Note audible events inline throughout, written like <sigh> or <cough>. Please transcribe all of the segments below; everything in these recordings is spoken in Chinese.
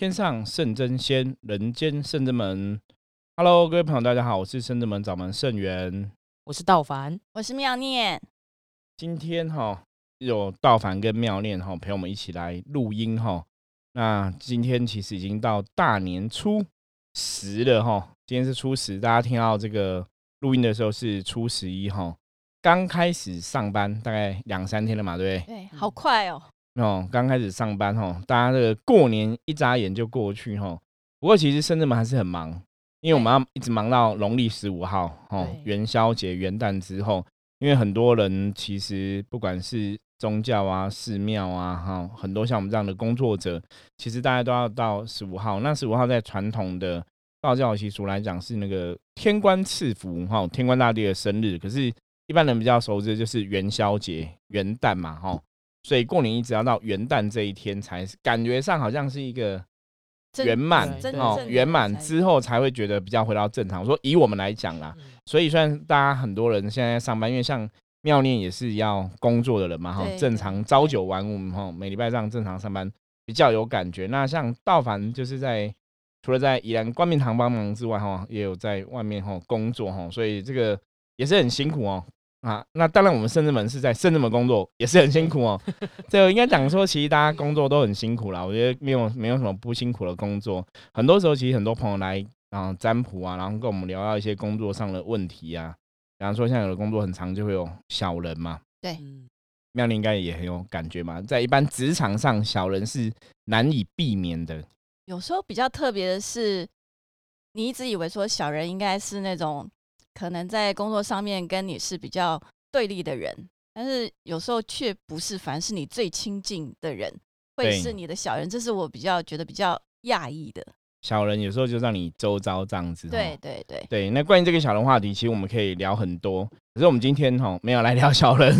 天上圣真仙，人间圣真门。Hello，各位朋友，大家好，我是圣真门掌门圣元，我是道凡，我是妙念。今天哈有道凡跟妙念哈陪我们一起来录音哈。那今天其实已经到大年初十了哈，今天是初十，大家听到这个录音的时候是初十一哈，刚开始上班，大概两三天了嘛，对不对？对，好快哦。哦，刚开始上班哈，大家这个过年一眨眼就过去哈。不过其实深圳们还是很忙，因为我们要一直忙到农历十五号哦，元宵节、元旦之后。因为很多人其实不管是宗教啊、寺庙啊，哈，很多像我们这样的工作者，其实大家都要到十五号。那十五号在传统的道教习俗来讲是那个天官赐福哈，天官大帝的生日。可是一般人比较熟知就是元宵节、元旦嘛，哈。所以过年一直要到元旦这一天，才感觉上好像是一个圆满哦，圆满之后才会觉得比较回到正常。说以我们来讲啦，所以虽然大家很多人现在上班，因为像妙念也是要工作的人嘛，哈，正常朝九晚五哈，每礼拜上正常上班比较有感觉。那像道凡就是在除了在宜兰冠冕堂帮忙之外，哈，也有在外面哈工作哈，所以这个也是很辛苦哦。啊，那当然，我们圣智门是在圣智门工作，也是很辛苦哦。这个应该讲说，其实大家工作都很辛苦啦。我觉得没有没有什么不辛苦的工作。很多时候，其实很多朋友来啊占卜啊，然后跟我们聊到一些工作上的问题啊。比方说，像有的工作很长，就会有小人嘛。对，妙玲应该也很有感觉嘛。在一般职场上，小人是难以避免的。有时候比较特别的是，你一直以为说小人应该是那种。可能在工作上面跟你是比较对立的人，但是有时候却不是，凡是你最亲近的人会是你的小人，这是我比较觉得比较讶异的。小人有时候就让你周遭这样子。对对对对。那关于这个小人话题，其实我们可以聊很多。可是我们今天哈没有来聊小人。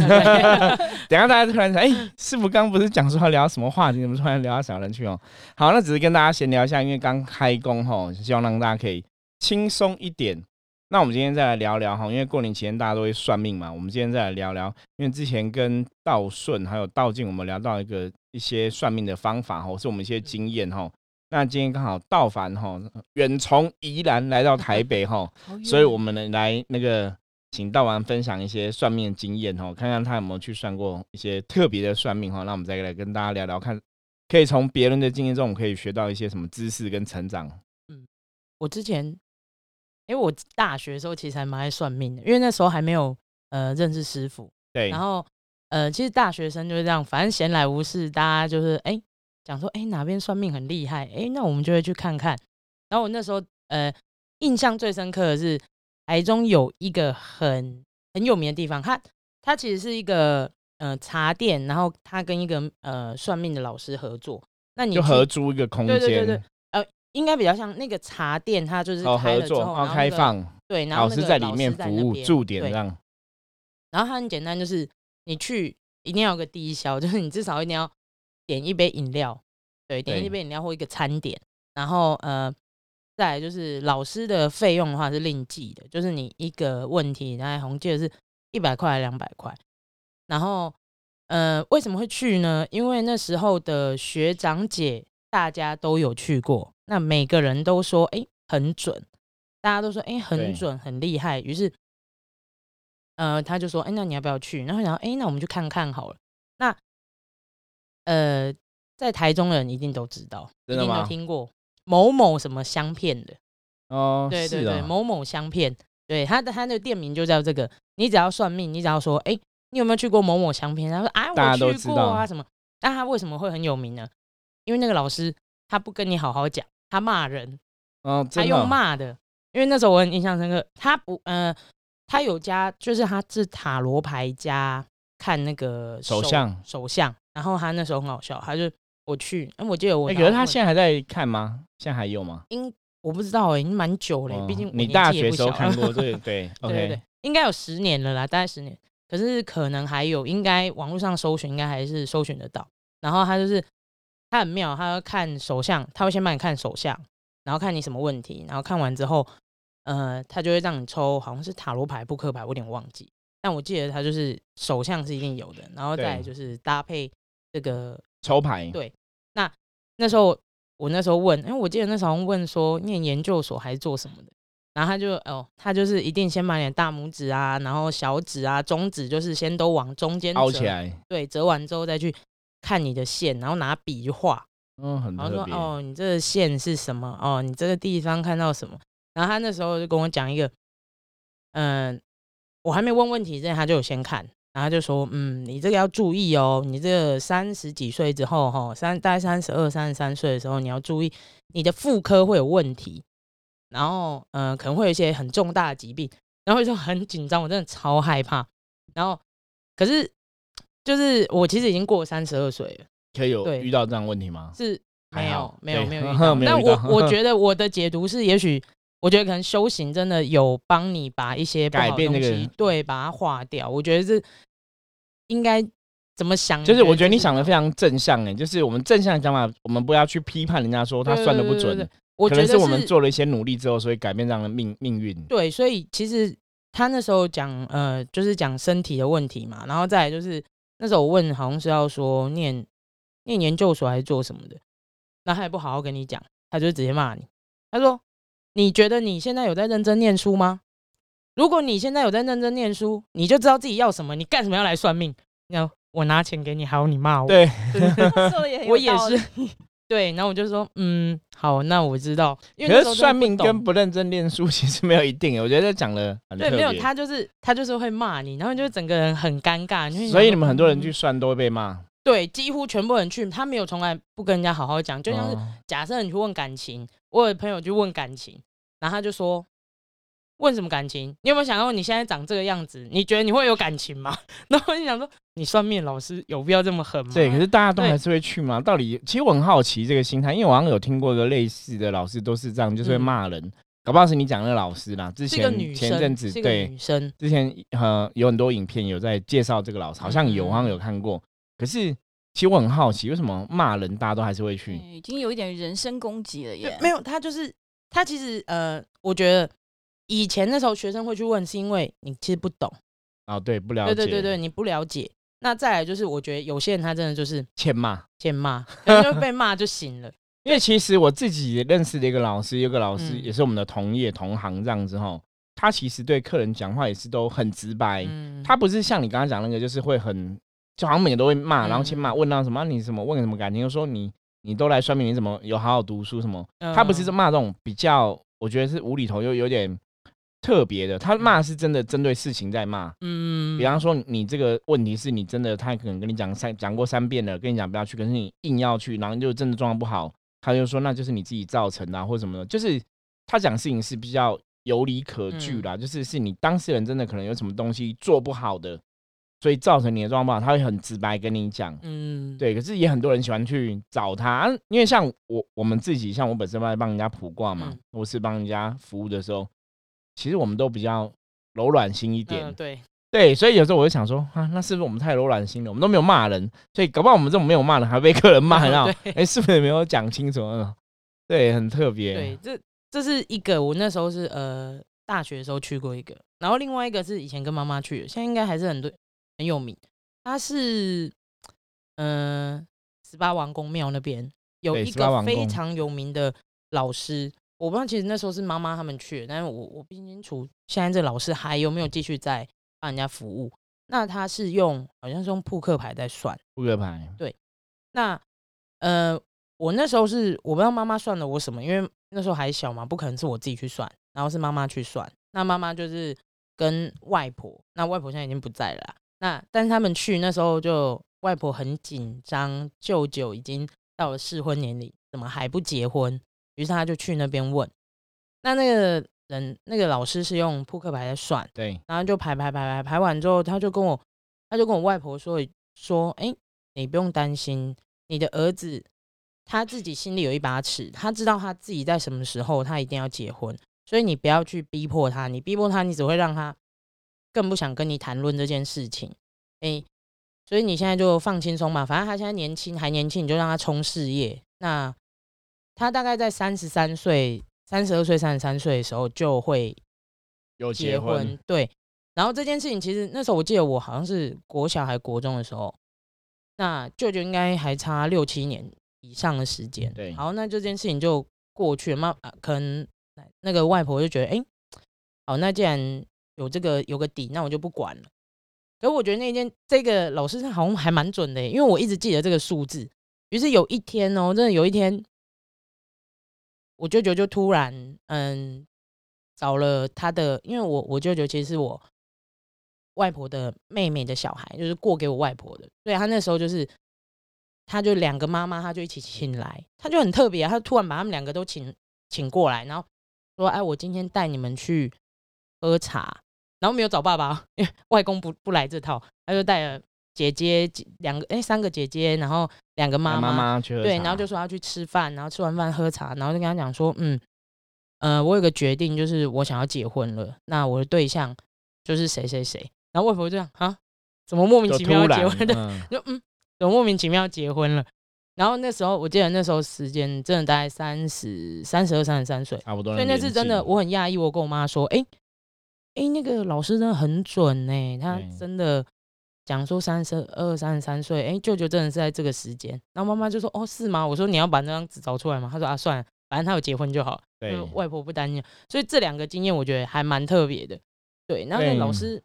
<laughs> 等下大家突然想，哎，师傅刚不是讲说要聊什么话题，怎么突然聊到小人去哦？好，那只是跟大家闲聊一下，因为刚开工哈，希望让大家可以轻松一点。那我们今天再来聊聊哈，因为过年期间大家都会算命嘛。我们今天再来聊聊，因为之前跟道顺还有道静，我们聊到一个一些算命的方法哈，是我们一些经验哈。那今天刚好道凡哈远从宜兰来到台北哈，<laughs> 所以我们呢来那个请道凡分享一些算命的经验哈，看看他有没有去算过一些特别的算命哈。那我们再来跟大家聊聊，看可以从别人的经验中可以学到一些什么知识跟成长。嗯，我之前。因为我大学的时候其实还蛮爱算命的，因为那时候还没有呃认识师傅。对。然后呃，其实大学生就是这样，反正闲来无事，大家就是哎讲说哎哪边算命很厉害，哎那我们就会去看看。然后我那时候呃印象最深刻的是台中有一个很很有名的地方，它它其实是一个呃茶店，然后它跟一个呃算命的老师合作，那你就合租一个空间。对对对对。应该比较像那个茶店，它就是开了之后，然后开放，对，然后老师在里面服务驻点这样。然后它很简单，就是你去一定要有个低消，<laughs> 就是你至少一定要点一杯饮料，对，点一杯饮料或一个餐点。然后呃，再来就是老师的费用的话是另计的，就是你一个问题，大概红记得是一百块还是两百块。然后呃，为什么会去呢？因为那时候的学长姐大家都有去过。那每个人都说，哎，很准，大家都说，哎，很准，很厉害。于是，呃，他就说，哎，那你要不要去？然后想，哎，那我们去看看好了。那，呃，在台中的人一定都知道，一定都听过某某什么香片的哦，对对对，某某香片，对，他的他的店名就叫这个。你只要算命，你只要说，哎，你有没有去过某某香片？他说，啊，我去过啊，什么？那他为什么会很有名呢？因为那个老师他不跟你好好讲。他骂人，哦，他用骂的，因为那时候我很印象深刻。他不，呃，他有加，就是他是塔罗牌加看那个手相，手相。然后他那时候很好笑，他就我去，哎，我记得我，可是他现在还在看吗？现在还有吗？应我不知道哎，已经蛮久了，毕竟你大学时候看过，<laughs> 对对对对，应该有十年了啦，大概十年。可是可能还有，应该网络上搜寻，应该还是搜寻得到。然后他就是。他很妙，他要看手相，他会先帮你看手相，然后看你什么问题，然后看完之后，呃，他就会让你抽，好像是塔罗牌、扑克牌，我有点忘记，但我记得他就是手相是一定有的，然后再就是搭配这个抽牌。对，那那时候我那时候问，因为我记得那时候问说念研究所还是做什么的，然后他就哦，他就是一定先把你的大拇指啊，然后小指啊、中指，就是先都往中间凹起来，对，折完之后再去看你的线，然后拿笔画，嗯，很然后说哦，你这个线是什么？哦，你这个地方看到什么？然后他那时候就跟我讲一个，嗯，我还没问问题之前，他就有先看。然后就说，嗯，你这个要注意哦，你这个三十几岁之后，哈，三大概三十二、三十三岁的时候，你要注意你的妇科会有问题，然后，嗯，可能会有一些很重大的疾病，<laughs> 然后就很紧张，我真的超害怕。然后，可是就是我其实已经过三十二岁了，可以有遇到这样问题吗？是没有，没有，没有 <laughs> 遇到。但我我 <laughs> 觉得我的解读是，也许。我觉得可能修行真的有帮你把一些改变那个对，把它化掉。我觉得是应该怎么想？就是我觉得你想的非常正向哎，就是我们正向的想法，我们不要去批判人家说他算的不准。我觉得是我们做了一些努力之后，所以改变这样的命命运。对，所以其实他那时候讲呃，就是讲身体的问题嘛，然后再来就是那时候我问，好像是要说念念研究所还是做什么的，那他也不好好跟你讲，他就直接骂你，他说。你觉得你现在有在认真念书吗？如果你现在有在认真念书，你就知道自己要什么。你干什么要来算命？然后我拿钱给你，还有你骂我。对，<laughs> 我也是。<laughs> 对，然后我就说，嗯，好，那我知道。因为算命跟不认真念书 <laughs> 其实没有一定。我觉得讲了对，没有他就是他就是会骂你，然后就整个人很尴尬。所以你们很多人去算都会被骂。对，几乎全部人去，他没有从来不跟人家好好讲。就像是假设你去问感情。我有朋友去问感情，然后他就说：“问什么感情？你有没有想过你现在长这个样子？你觉得你会有感情吗？” <laughs> 然后你想说：“你算命老师有必要这么狠吗？”对，可是大家都还是会去吗？到底，其实我很好奇这个心态，因为我好像有听过一个类似的老师都是这样，就是会骂人。搞不好是你讲那个老师啦。之前前阵子对女生，之前呃有很多影片有在介绍这个老师，好像有，好像有看过。可是。其实我很好奇，为什么骂人大家都还是会去？已经有一点人身攻击了耶。没有，他就是他其实呃，我觉得以前那时候学生会去问，是因为你其实不懂啊，对，不了解，对对对对，你不了解。那再来就是，我觉得有些人他真的就是欠骂，欠骂，<laughs> 就被骂就行了。因为其实我自己认识的一个老师，有个老师也是我们的同业同行这样子哈，他其实对客人讲话也是都很直白，他不是像你刚刚讲那个，就是会很。就好像每个都会骂，然后去骂，问到什么你什么问什么感情，又说你你都来算命，你怎么有好好读书什么？他不是骂这种比较，我觉得是无厘头又有点特别的。他骂是真的针对事情在骂，嗯，比方说你这个问题是你真的，他可能跟你讲三讲过三遍了，跟你讲不要去，可是你硬要去，然后就真的状况不好，他就说那就是你自己造成的或者什么的，就是他讲事情是比较有理可据啦，就是是你当事人真的可能有什么东西做不好的。所以造成你的状况，他会很直白跟你讲，嗯，对。可是也很多人喜欢去找他，因为像我我们自己，像我本身在帮人家卜卦嘛，我是帮人家服务的时候，其实我们都比较柔软心一点，对对。所以有时候我就想说，啊，那是不是我们太柔软心了？我们都没有骂人，所以搞不好我们这种没有骂人，还被客人骂，然后哎，是不是没有讲清楚？嗯，对，很特别。对，这这是一个，我那时候是呃大学的时候去过一个，然后另外一个是以前跟妈妈去的，现在应该还是很多。很有名，他是嗯十八王公庙那边有一个非常有名的老师，我不知道其实那时候是妈妈他们去，但是我我不清楚现在这老师还有没有继续在帮人家服务。那他是用好像是用扑克牌在算扑克牌，对。那呃我那时候是我不知道妈妈算了我什么，因为那时候还小嘛，不可能是我自己去算，然后是妈妈去算。那妈妈就是跟外婆，那外婆现在已经不在了。那但是他们去那时候就外婆很紧张，舅舅已经到了适婚年龄，怎么还不结婚？于是他就去那边问。那那个人那个老师是用扑克牌在算，对，然后就排排排排排完之后，他就跟我他就跟我外婆说说，哎，你不用担心，你的儿子他自己心里有一把尺，他知道他自己在什么时候他一定要结婚，所以你不要去逼迫他，你逼迫他，你只会让他。更不想跟你谈论这件事情，哎，所以你现在就放轻松嘛，反正他现在年轻还年轻，你就让他冲事业。那他大概在三十三岁、三十二岁、三十三岁的时候就会有结婚，对。然后这件事情其实那时候我记得我好像是国小还国中的时候，那舅舅应该还差六七年以上的时间。对，好，那这件事情就过去了。妈，可能那个外婆就觉得，哎，好，那既然有这个有个底，那我就不管了。可我觉得那件这个老师好像还蛮准的，因为我一直记得这个数字。于是有一天哦，真的有一天，我舅舅就突然嗯找了他的，因为我我舅舅其实是我外婆的妹妹的小孩，就是过给我外婆的，所以他那时候就是他就两个妈妈，他就一起请来，他就很特别，他突然把他们两个都请请过来，然后说：“哎，我今天带你们去喝茶。”然后没有找爸爸，因为外公不不来这套，他就带了姐姐两个，哎，三个姐姐，然后两个妈妈，对，然后就说要去吃饭，然后吃完饭喝茶，然后就跟他讲说，嗯，呃，我有个决定，就是我想要结婚了，那我的对象就是谁谁谁。然后外婆就这样啊，怎么莫名其妙要结婚的？<laughs> 就嗯，怎么莫名其妙要结婚了？然后那时候我记得那时候时间真的大概三十三十二、三十三岁，差不多。所以那次真的我很讶异，我跟我妈说，哎。哎，那个老师真的很准呢，他真的讲说三十二、三十三岁，哎，舅舅真的是在这个时间。然后妈妈就说：“哦，是吗？”我说：“你要把那张纸找出来吗？”他说：“啊，算了，反正他有结婚就好。”对，外婆不担心。所以这两个经验我觉得还蛮特别的。对，那个老师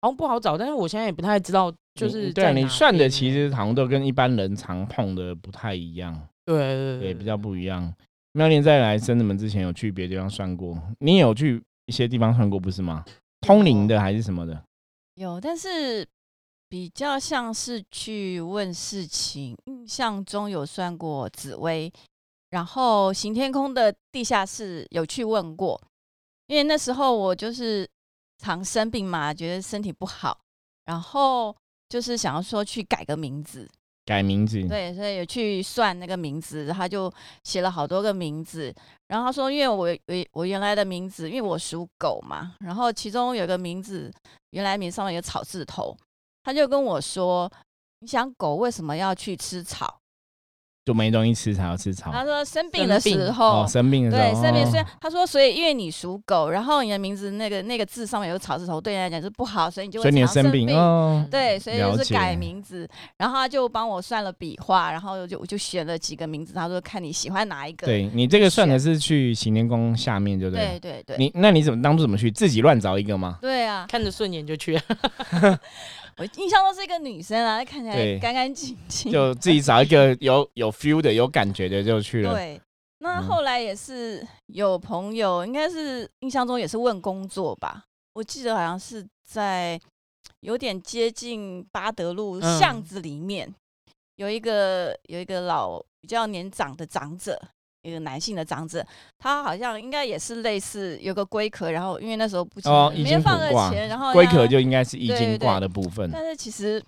好像不好找，但是我现在也不太知道，就是对你算的其实好像都跟一般人常碰的不太一样。对对对，比较不一样。妙莲在来生子们之前有去别的地方算过，你有去？一些地方算过不是吗？通灵的还是什么的？有，但是比较像是去问事情。印象中有算过紫薇，然后行天空的地下室有去问过，因为那时候我就是常生病嘛，觉得身体不好，然后就是想要说去改个名字。改名字，对，所以有去算那个名字，他就写了好多个名字。然后他说，因为我我我原来的名字，因为我属狗嘛，然后其中有个名字，原来名上面有草字头，他就跟我说，你想狗为什么要去吃草？就没东西吃才要吃草。他说生病的时候，生病的时候，对生病。所以他说，所以因为你属狗，然后你的名字那个那个字上面有草字头，对你来讲是不好，所以你就会常生病。哦对，所以就是改名字。然后他就帮我算了笔画，然后就我就选了几个名字。他说看你喜欢哪一个。对你这个算的是去行天宫下面，对不对？对对对。你那你怎么当初怎么去？自己乱找一个吗？对啊，看着顺眼就去。<laughs> 我印象中是一个女生啊，看起来干干净净，就自己找一个有有 feel 的、有感觉的就去了。对，那后来也是有朋友，应该是印象中也是问工作吧。我记得好像是在有点接近巴德路巷子里面，有一个有一个老比较年长的长者。一个男性的长者，他好像应该也是类似有个龟壳，然后因为那时候不哦，没放个钱，然后龟壳就应该是易经卦的部分。但是其实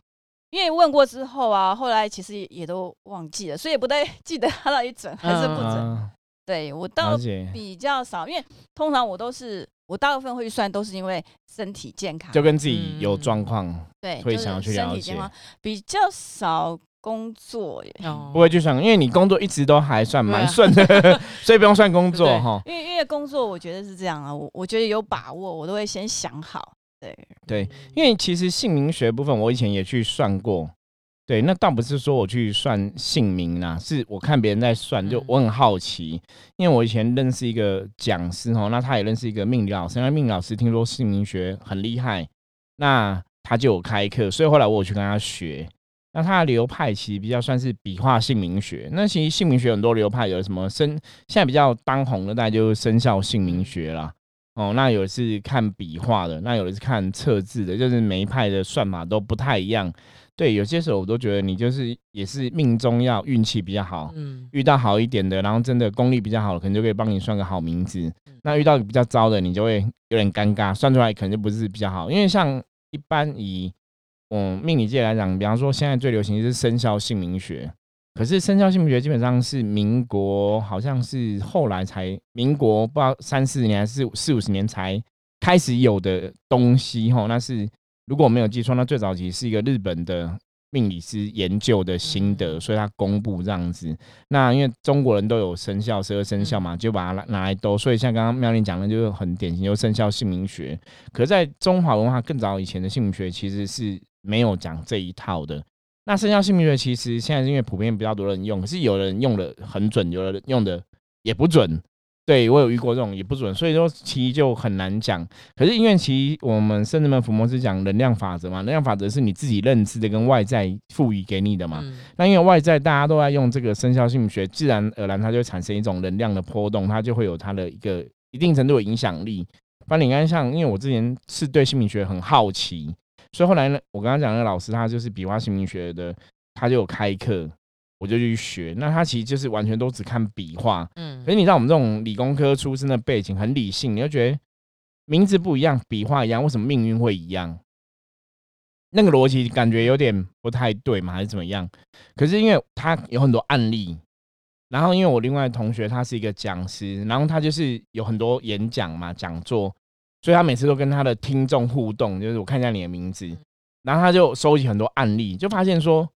因为问过之后啊，后来其实也都忘记了，所以也不太 <laughs> 记得他到底准还是不准。对我倒比较少，因为通常我都是我大部分会算都是因为身体健康，就跟自己有状况，对，会想要去了解，比较少。工作耶，不会去算，因为你工作一直都还算蛮顺的，<laughs> 所以不用算工作哈。因为因为工作，我觉得是这样啊，我我觉得有把握，我都会先想好。对对，因为其实姓名学部分，我以前也去算过。对，那倒不是说我去算姓名啦，是我看别人在算，就我很好奇，因为我以前认识一个讲师哦，那他也认识一个命理老师，那命理老师听说姓名学很厉害，那他就有开课，所以后来我有去跟他学。那它的流派其实比较算是笔画姓名学。那其实姓名学很多流派，有什么生现在比较当红的，大概就是生肖姓名学啦。哦，那有的是看笔画的，那有的是看测字的，就是每一派的算法都不太一样。对，有些时候我都觉得你就是也是命中要运气比较好，嗯，遇到好一点的，然后真的功力比较好的，可能就可以帮你算个好名字。那遇到比较糟的，你就会有点尴尬，算出来可能就不是比较好。因为像一般以嗯，命理界来讲，比方说现在最流行的是生肖姓名学，可是生肖姓名学基本上是民国，好像是后来才民国不知道三四年还是四五十年才开始有的东西哈。那是如果我没有记错，那最早期是一个日本的命理师研究的心得，所以他公布这样子。那因为中国人都有生肖十二生肖嘛，就把它拿来兜。所以像刚刚妙玲讲的，就是很典型，就生肖姓名学。可在中华文化更早以前的姓名学其实是。没有讲这一套的，那生肖姓名学其实现在是因为普遍比较多人用，可是有人用的很准，有人用的也不准。对我有遇过这种也不准，所以说其实就很难讲。可是因为其实我们圣人们福摩斯讲能量法则嘛，能量法则是你自己认知的跟外在赋予给你的嘛。那因为外在大家都在用这个生肖姓名学，自然而然它就会产生一种能量的波动，它就会有它的一个一定程度的影响力。反正你看，像因为我之前是对姓名学很好奇。所以后来呢，我刚刚讲那个老师，他就是笔画姓名学的，他就有开课，我就去学。那他其实就是完全都只看笔画，嗯。所以你知道我们这种理工科出身的背景很理性，你就觉得名字不一样，笔画一样，为什么命运会一样？那个逻辑感觉有点不太对嘛，还是怎么样？可是因为他有很多案例，然后因为我另外同学他是一个讲师，然后他就是有很多演讲嘛，讲座。所以他每次都跟他的听众互动，就是我看一下你的名字，然后他就收集很多案例，就发现说，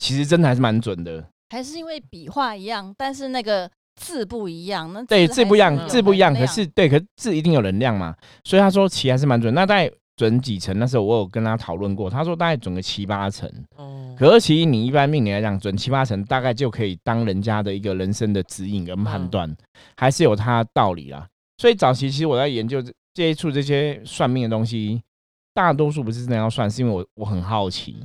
其实真的还是蛮准的。还是因为笔画一样，但是那个字不一样，那对字不一样，字不一样，可是对，可是字一定有能量嘛。所以他说其实还是蛮准。那大概准几成？那时候我有跟他讨论过，他说大概准个七八成。哦。可是其实你一般命理来讲，准七八成，大概就可以当人家的一个人生的指引跟判断，还是有他道理啦。所以早期其实我在研究。接触这些算命的东西，大多数不是真的要算，是因为我我很好奇，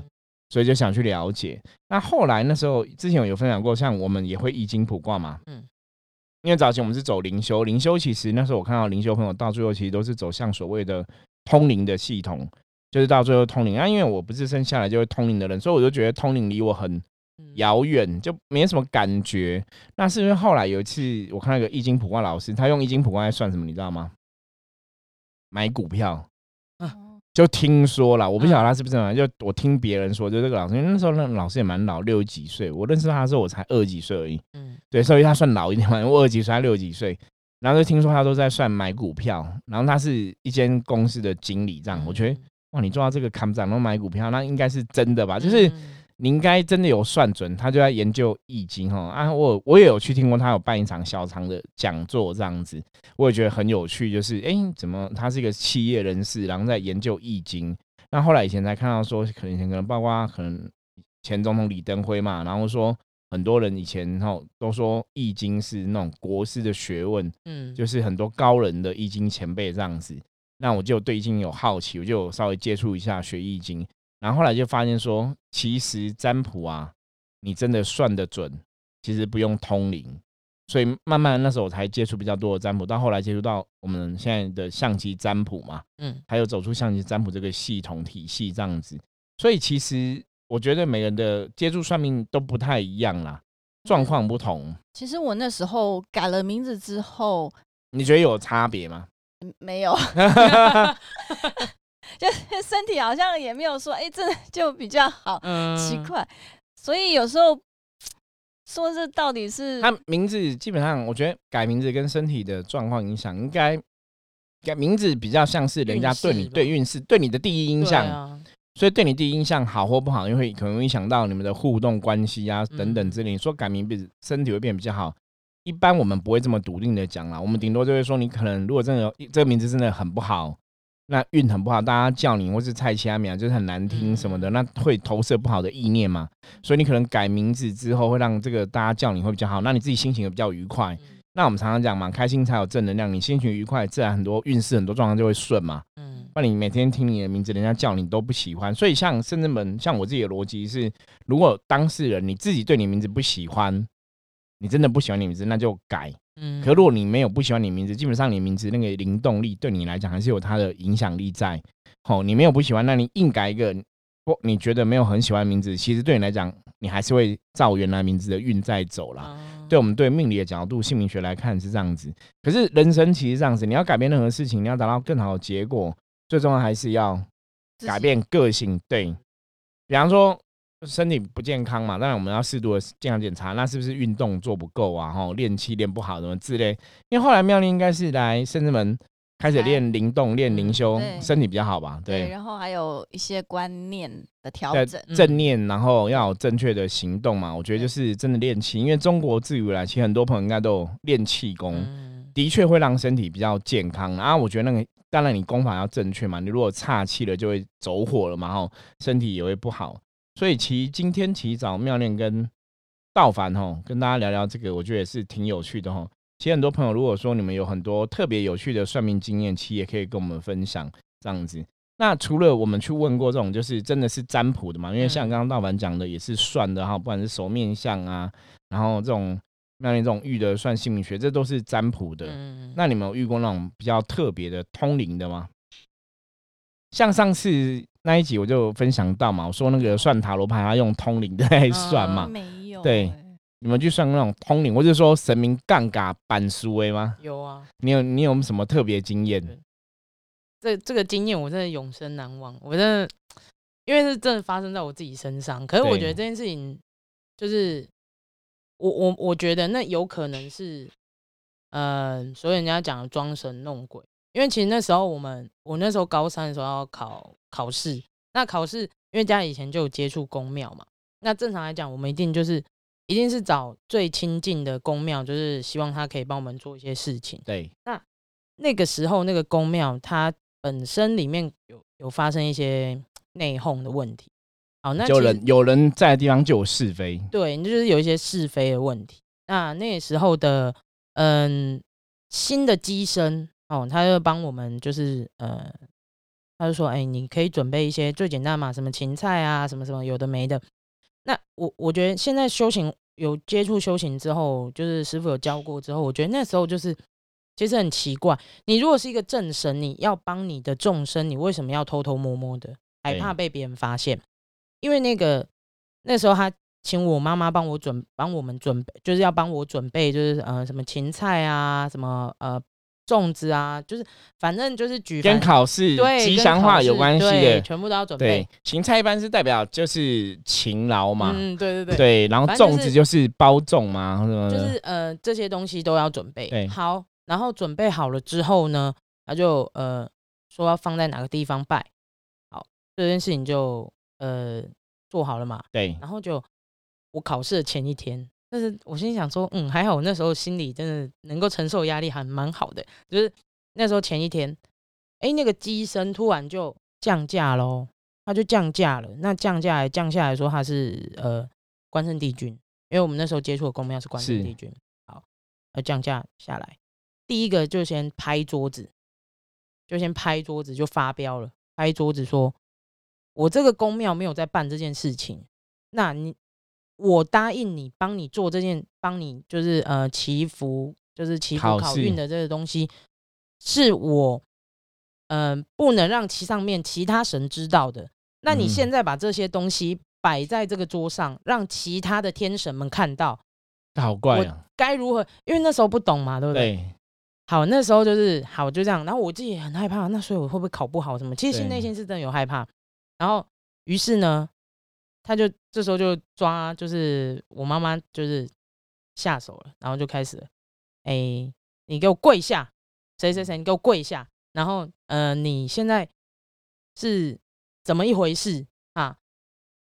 所以就想去了解。那后来那时候之前有分享过，像我们也会易经卜卦嘛，嗯，因为早期我们是走灵修，灵修其实那时候我看到灵修朋友到最后其实都是走向所谓的通灵的系统，就是到最后通灵。那因为我不是生下来就会通灵的人，所以我就觉得通灵离我很遥远，就没什么感觉。那是因为后来有一次我看那个易经卜卦老师，他用易经卜卦在算什么，你知道吗？买股票，就听说了，我不晓得他是不是嘛，就我听别人说，就这个老师，因为那时候那老师也蛮老，六十几岁。我认识他的时候，我才二十几岁而已。嗯，对，所以他算老一点嘛，我二十几岁，他六十几岁。然后就听说他都在算买股票，然后他是一间公司的经理，这样我觉得哇，你做到这个看涨，然后买股票，那应该是真的吧？就是。你应该真的有算准，他就在研究易经哈啊！我我也有去听过他有办一场小场的讲座这样子，我也觉得很有趣。就是哎，怎么他是一个企业人士，然后在研究易经？那后来以前才看到说，可能可能包括可能前总统李登辉嘛，然后说很多人以前哈都说易经是那种国师的学问，嗯，就是很多高人的易经前辈这样子。那我就对易经有好奇，我就稍微接触一下学易经。然后后来就发现说，其实占卜啊，你真的算得准，其实不用通灵。所以慢慢那时候我才接触比较多的占卜，到后来接触到我们现在的象棋占卜嘛，嗯，还有走出象棋占卜这个系统体系这样子。所以其实我觉得每个人的接触算命都不太一样啦，状况不同。其实我那时候改了名字之后，你觉得有差别吗？没有。<laughs> <laughs> 就是 <laughs> 身体好像也没有说，哎，这就比较好，嗯奇怪。所以有时候说这到底是他名字，基本上我觉得改名字跟身体的状况影响，应该改名字比较像是人家对你对运势对你的第一印象，所以对你第一印象好或不好，因为可能影响到你们的互动关系啊等等之类。你说改名字身体会变比较好，一般我们不会这么笃定的讲啦，我们顶多就会说你可能如果真的这个名字真的很不好。那运很不好，大家叫你或是蔡其他名就是很难听什么的，那会投射不好的意念嘛。所以你可能改名字之后，会让这个大家叫你会比较好，那你自己心情也比较愉快。那我们常常讲嘛，开心才有正能量，你心情愉快，自然很多运势很多状况就会顺嘛。嗯，那你每天听你的名字，人家叫你都不喜欢。所以像甚至门，像我自己的逻辑是，如果当事人你自己对你名字不喜欢，你真的不喜欢你名字，那就改。嗯，可如果你没有不喜欢你名字，基本上你名字那个灵动力对你来讲还是有它的影响力在。好，你没有不喜欢，那你硬改一个不你觉得没有很喜欢名字，其实对你来讲，你还是会照原来名字的运在走啦。对我们对命理的角度、姓名学来看是这样子。可是人生其实这样子，你要改变任何事情，你要达到更好的结果，最重要还是要改变个性。对，比方说。身体不健康嘛，当然我们要适度的健康检查。那是不是运动做不够啊？吼，练气练不好什么之类？因为后来妙丽应该是来圣至门开始练灵动、练灵修，身体比较好吧？对。然后还有一些观念的调整，正念，然后要有正确的行动嘛。我觉得就是真的练气，因为中国自古以来其实很多朋友应该都有练气功，的确会让身体比较健康。然后我觉得那个当然你功法要正确嘛，你如果岔气了就会走火了嘛，吼，身体也会不好。所以其实今天起早妙念跟道凡哈，跟大家聊聊这个，我觉得也是挺有趣的哈。其实很多朋友如果说你们有很多特别有趣的算命经验，其实也可以跟我们分享这样子。那除了我们去问过这种，就是真的是占卜的嘛？因为像刚刚道凡讲的，也是算的哈，不管是熟面相啊，然后这种妙念这种玉的算姓名学，这都是占卜的。那你们有遇过那种比较特别的通灵的吗？像上次那一集我就分享到嘛，我说那个算塔罗牌，他用通灵的来算嘛，没有。对，你们去算那种通灵，或者说神明杠杆板书威吗？有啊，你有你有什么特别经验？这这个经验我真的永生难忘，我真的因为是真的发生在我自己身上。可是我觉得这件事情就是我我我觉得那有可能是，嗯，所以人家讲装神弄鬼。因为其实那时候我们，我那时候高三的时候要考考试，那考试因为家里以前就有接触公庙嘛，那正常来讲，我们一定就是一定是找最亲近的公庙，就是希望他可以帮我们做一些事情。对，那那个时候那个公庙它本身里面有有发生一些内讧的问题，好，那有人有人在的地方就有是非，对，就是有一些是非的问题。那那时候的嗯新的机身。哦，他就帮我们，就是呃，他就说，哎，你可以准备一些最简单嘛，什么芹菜啊，什么什么有的没的。那我我觉得现在修行有接触修行之后，就是师傅有教过之后，我觉得那时候就是其实很奇怪，你如果是一个正神，你要帮你的众生，你为什么要偷偷摸摸的，还怕被别人发现？因为那个那时候他请我妈妈帮我准帮我们准备，就是要帮我准备，就是呃什么芹菜啊，什么呃。粽子啊，就是反正就是举跟考试对吉祥话有关系的，全部都要准备。芹菜一般是代表就是勤劳嘛，嗯，对对对，对。然后粽子就是包粽嘛，就是呃这些东西都要准备。对，好，然后准备好了之后呢，他就呃说要放在哪个地方拜，好，这件事情就呃做好了嘛。对，然后就我考试的前一天。但是我心想说，嗯，还好我那时候心里真的能够承受压力，还蛮好的。就是那时候前一天，哎，那个机身突然就降价喽，它就降价了。那降价来降下来说，它是呃关圣帝君，因为我们那时候接触的公庙是关圣帝君。好，呃降价下来，第一个就先拍桌子，就先拍桌子就发飙了，拍桌子说，我这个公庙没有在办这件事情，那你。我答应你，帮你做这件，帮你就是呃祈福，就是祈福考运的这个东西，是我嗯不能让其上面其他神知道的。那你现在把这些东西摆在这个桌上，让其他的天神们看到，好怪啊！该如何？因为那时候不懂嘛，对不对？好，那时候就是好，就这样。然后我自己也很害怕，那所以我会不会考不好？什么？其实内心是真的有害怕。然后于是呢？他就这时候就抓，就是我妈妈就是下手了，然后就开始，哎，你给我跪下，谁谁谁，你给我跪下，然后呃，你现在是怎么一回事啊？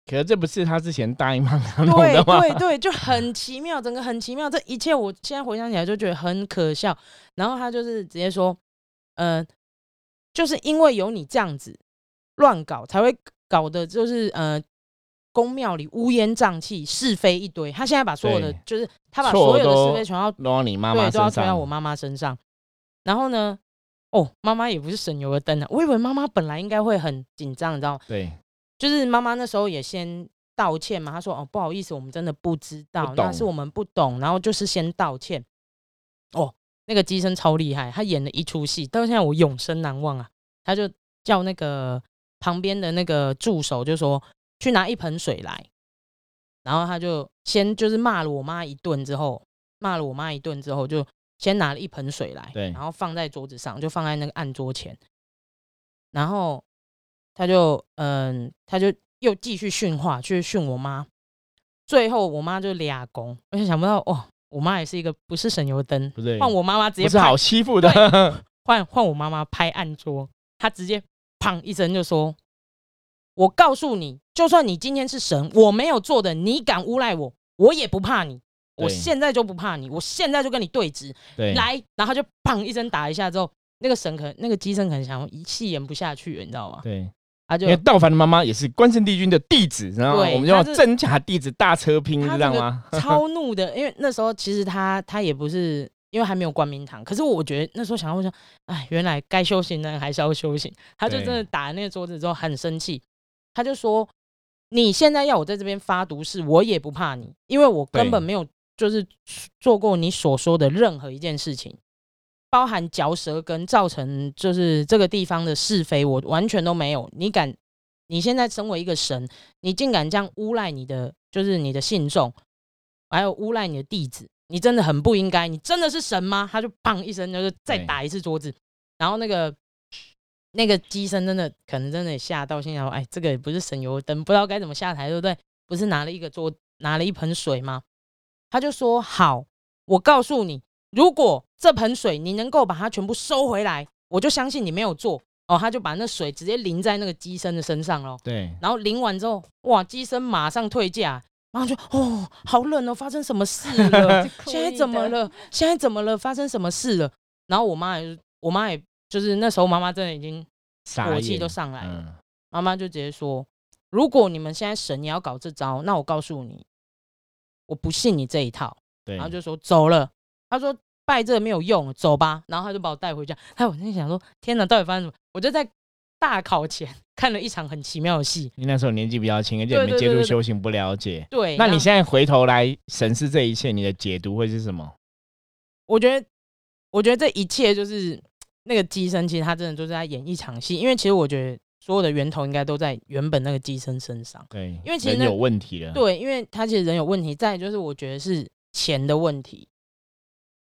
可是这不是他之前答应妈妈对对对，就很奇妙，整个很奇妙，这一切我现在回想起来就觉得很可笑。然后他就是直接说，呃，就是因为有你这样子乱搞，才会搞的，就是呃。宫庙里乌烟瘴气，是非一堆。他现在把所有的，就是他把所有的是非全要到你妈妈对，都要推到我妈妈身上。然后呢，哦，妈妈也不是省油的灯啊。我以为妈妈本来应该会很紧张，你知道吗？对，就是妈妈那时候也先道歉嘛。她说：“哦，不好意思，我们真的不知道，那是我们不懂。”然后就是先道歉。哦，那个机身超厉害，他演了一出戏，到现在我永生难忘啊。他就叫那个旁边的那个助手就说。去拿一盆水来，然后他就先就是骂了我妈一顿，之后骂了我妈一顿之后，就先拿了一盆水来，对，然后放在桌子上，就放在那个案桌前，然后他就嗯，他就又继续训话，去训我妈，最后我妈就俩公，而且想不到哦，我妈也是一个不是省油灯，不对，换我妈妈直接是好欺负的，换换我妈妈拍案桌，她直接砰一声就说。我告诉你，就算你今天是神，我没有做的，你敢诬赖我，我也不怕你。我现在就不怕你，我现在就跟你对峙。来，然后就砰一声打一下之后，那个神可能那个机身可能想一气演不下去，你知道吗？对，他就因为道凡的妈妈也是关圣帝君的弟子，然后我们用真假弟子大车拼，知道吗？<laughs> 超怒的，因为那时候其实他他也不是因为还没有关名堂，可是我觉得那时候想要说，哎，原来该修行的人还是要修行。他就真的打那个桌子之后很生气，他就说：“你现在要我在这边发毒誓，我也不怕你，因为我根本没有就是做过你所说的任何一件事情。”包含嚼舌根造成就是这个地方的是非，我完全都没有。你敢？你现在身为一个神，你竟敢这样诬赖你的，就是你的信众，还有诬赖你的弟子，你真的很不应该。你真的是神吗？他就砰一声，就是再打一次桌子，然后那个那个机身真的可能真的吓到，心想：哎，这个也不是省油灯，不知道该怎么下台，对不对？不是拿了一个桌，拿了一盆水吗？他就说：好，我告诉你。如果这盆水你能够把它全部收回来，我就相信你没有做哦。他就把那水直接淋在那个机身的身上了。对，然后淋完之后，哇，机身马上退架，然后就哦，好冷哦，发生什么事了？<laughs> 现在怎么了？现在怎么了？发生什么事了？然后我妈也，我妈也就是那时候妈妈真的已经火气都上来了。妈妈就直接说：如果你们现在神也要搞这招，那我告诉你，我不信你这一套。然后就说走了。他说拜这没有用，走吧。然后他就把我带回家。哎我心想说：天哪，到底发生什么？我就在大考前 <laughs> 看了一场很奇妙的戏。你那时候年纪比较轻，而且没接触修行，不了解。对。那你现在回头来审视这一切，你的解读会是什么？我觉得，我觉得这一切就是那个机身，其实他真的就是在演一场戏。因为其实我觉得所有的源头应该都在原本那个机身身上。对。因为其实人有问题了。对，因为他其实人有问题。再就是我觉得是钱的问题。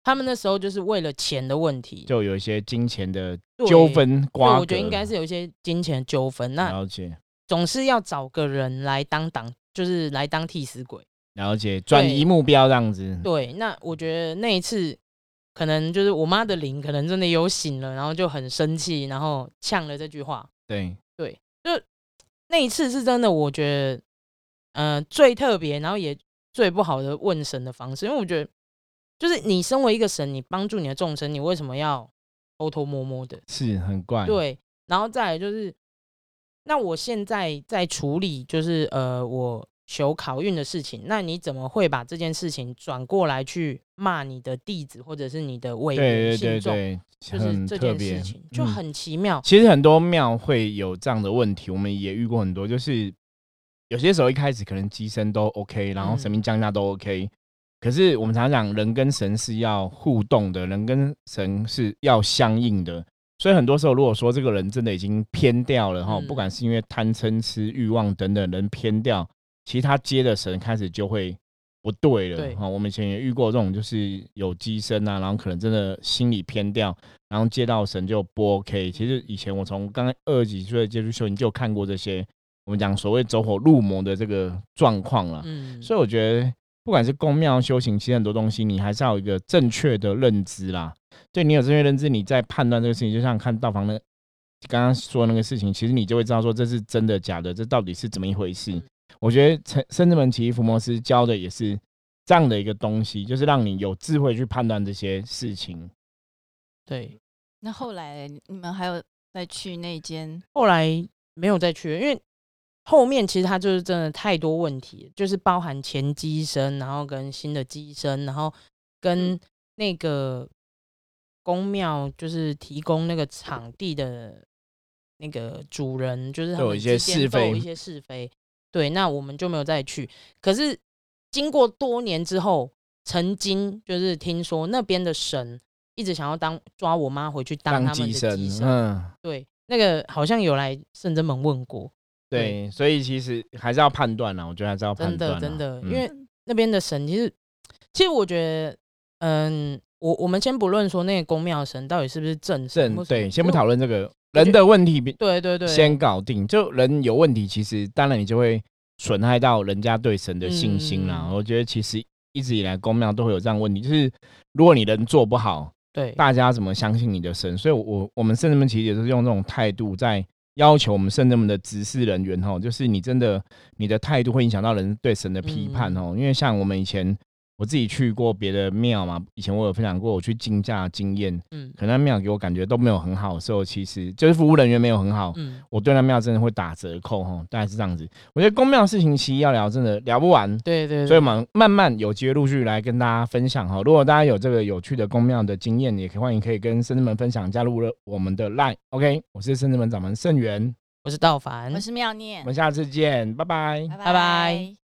他们那时候就是为了钱的问题，就有一些金钱的纠纷。我觉得应该是有一些金钱纠纷。那了解，总是要找个人来当挡，就是来当替死鬼。了解，转移目标这样子。对，那我觉得那一次可能就是我妈的灵，可能真的有醒了，然后就很生气，然后呛了这句话。对对，就那一次是真的，我觉得，呃，最特别，然后也最不好的问神的方式，因为我觉得。就是你身为一个神，你帮助你的众生，你为什么要偷偷摸摸的？是很怪。对，然后再来就是，那我现在在处理，就是呃，我求考运的事情。那你怎么会把这件事情转过来去骂你的弟子，或者是你的委员信众？就是这件事情就很奇妙。其实很多庙会有这样的问题，我们也遇过很多。就是有些时候一开始可能机身都 OK，然后神明降价都 OK。可是我们常讲，人跟神是要互动的，人跟神是要相应的。所以很多时候，如果说这个人真的已经偏掉了哈，不管是因为贪嗔痴欲望等等，人偏掉，其实他接的神开始就会不对了。哈，我们以前也遇过这种，就是有机身啊，然后可能真的心理偏掉，然后接到神就不 OK。其实以前我从刚二十几岁接触修行就看过这些，我们讲所谓走火入魔的这个状况了。嗯，所以我觉得。不管是宫庙修行，其实很多东西你还是要有一个正确的认知啦。对你有正确认知，你在判断这个事情，就像看道房的刚刚说那个事情，其实你就会知道说这是真的假的，这到底是怎么一回事。我觉得圣圣智门奇异福摩斯教的也是这样的一个东西，就是让你有智慧去判断这些事情。对，那后来你们还有再去那间？后来没有再去，因为。后面其实它就是真的太多问题，就是包含前机身，然后跟新的机身，然后跟那个宫庙，就是提供那个场地的那个主人，就是有一些是非，一些是非。对，那我们就没有再去。可是经过多年之后，曾经就是听说那边的神一直想要当抓我妈回去当他们的机身，嗯，对，那个好像有来圣真门问过。对，所以其实还是要判断呢。我觉得还是要判断。真的，真的，因为那边的神，其实，其实我觉得，嗯，我我们先不论说那个宫庙神到底是不是正正，对，先不讨论这个人的问题。对对对，先搞定。就人有问题，其实当然你就会损害到人家对神的信心啦。我觉得其实一直以来公庙都会有这样问题，就是如果你人做不好，对，大家怎么相信你的神？所以，我我们圣人们其实也是用这种态度在。要求我们圣人们的执事人员哦，就是你真的你的态度会影响到人对神的批判哦。因为像我们以前我自己去过别的庙嘛，以前我有分享过我去竞价经验，嗯，可能庙给我感觉都没有很好，所以其实就是服务人员没有很好，嗯，我对那庙真的会打折扣哈，大概是这样子。我觉得公庙事情其实要聊真的聊不完，对对，所以我们慢慢有机会陆续来跟大家分享哈。如果大家有这个有趣的公庙的经验，也可以欢迎可以跟深圳们分享，加入了我们的 Line，OK，我是深圳门掌门盛元，我是道凡，我是妙念，我们下次见，拜拜，拜拜。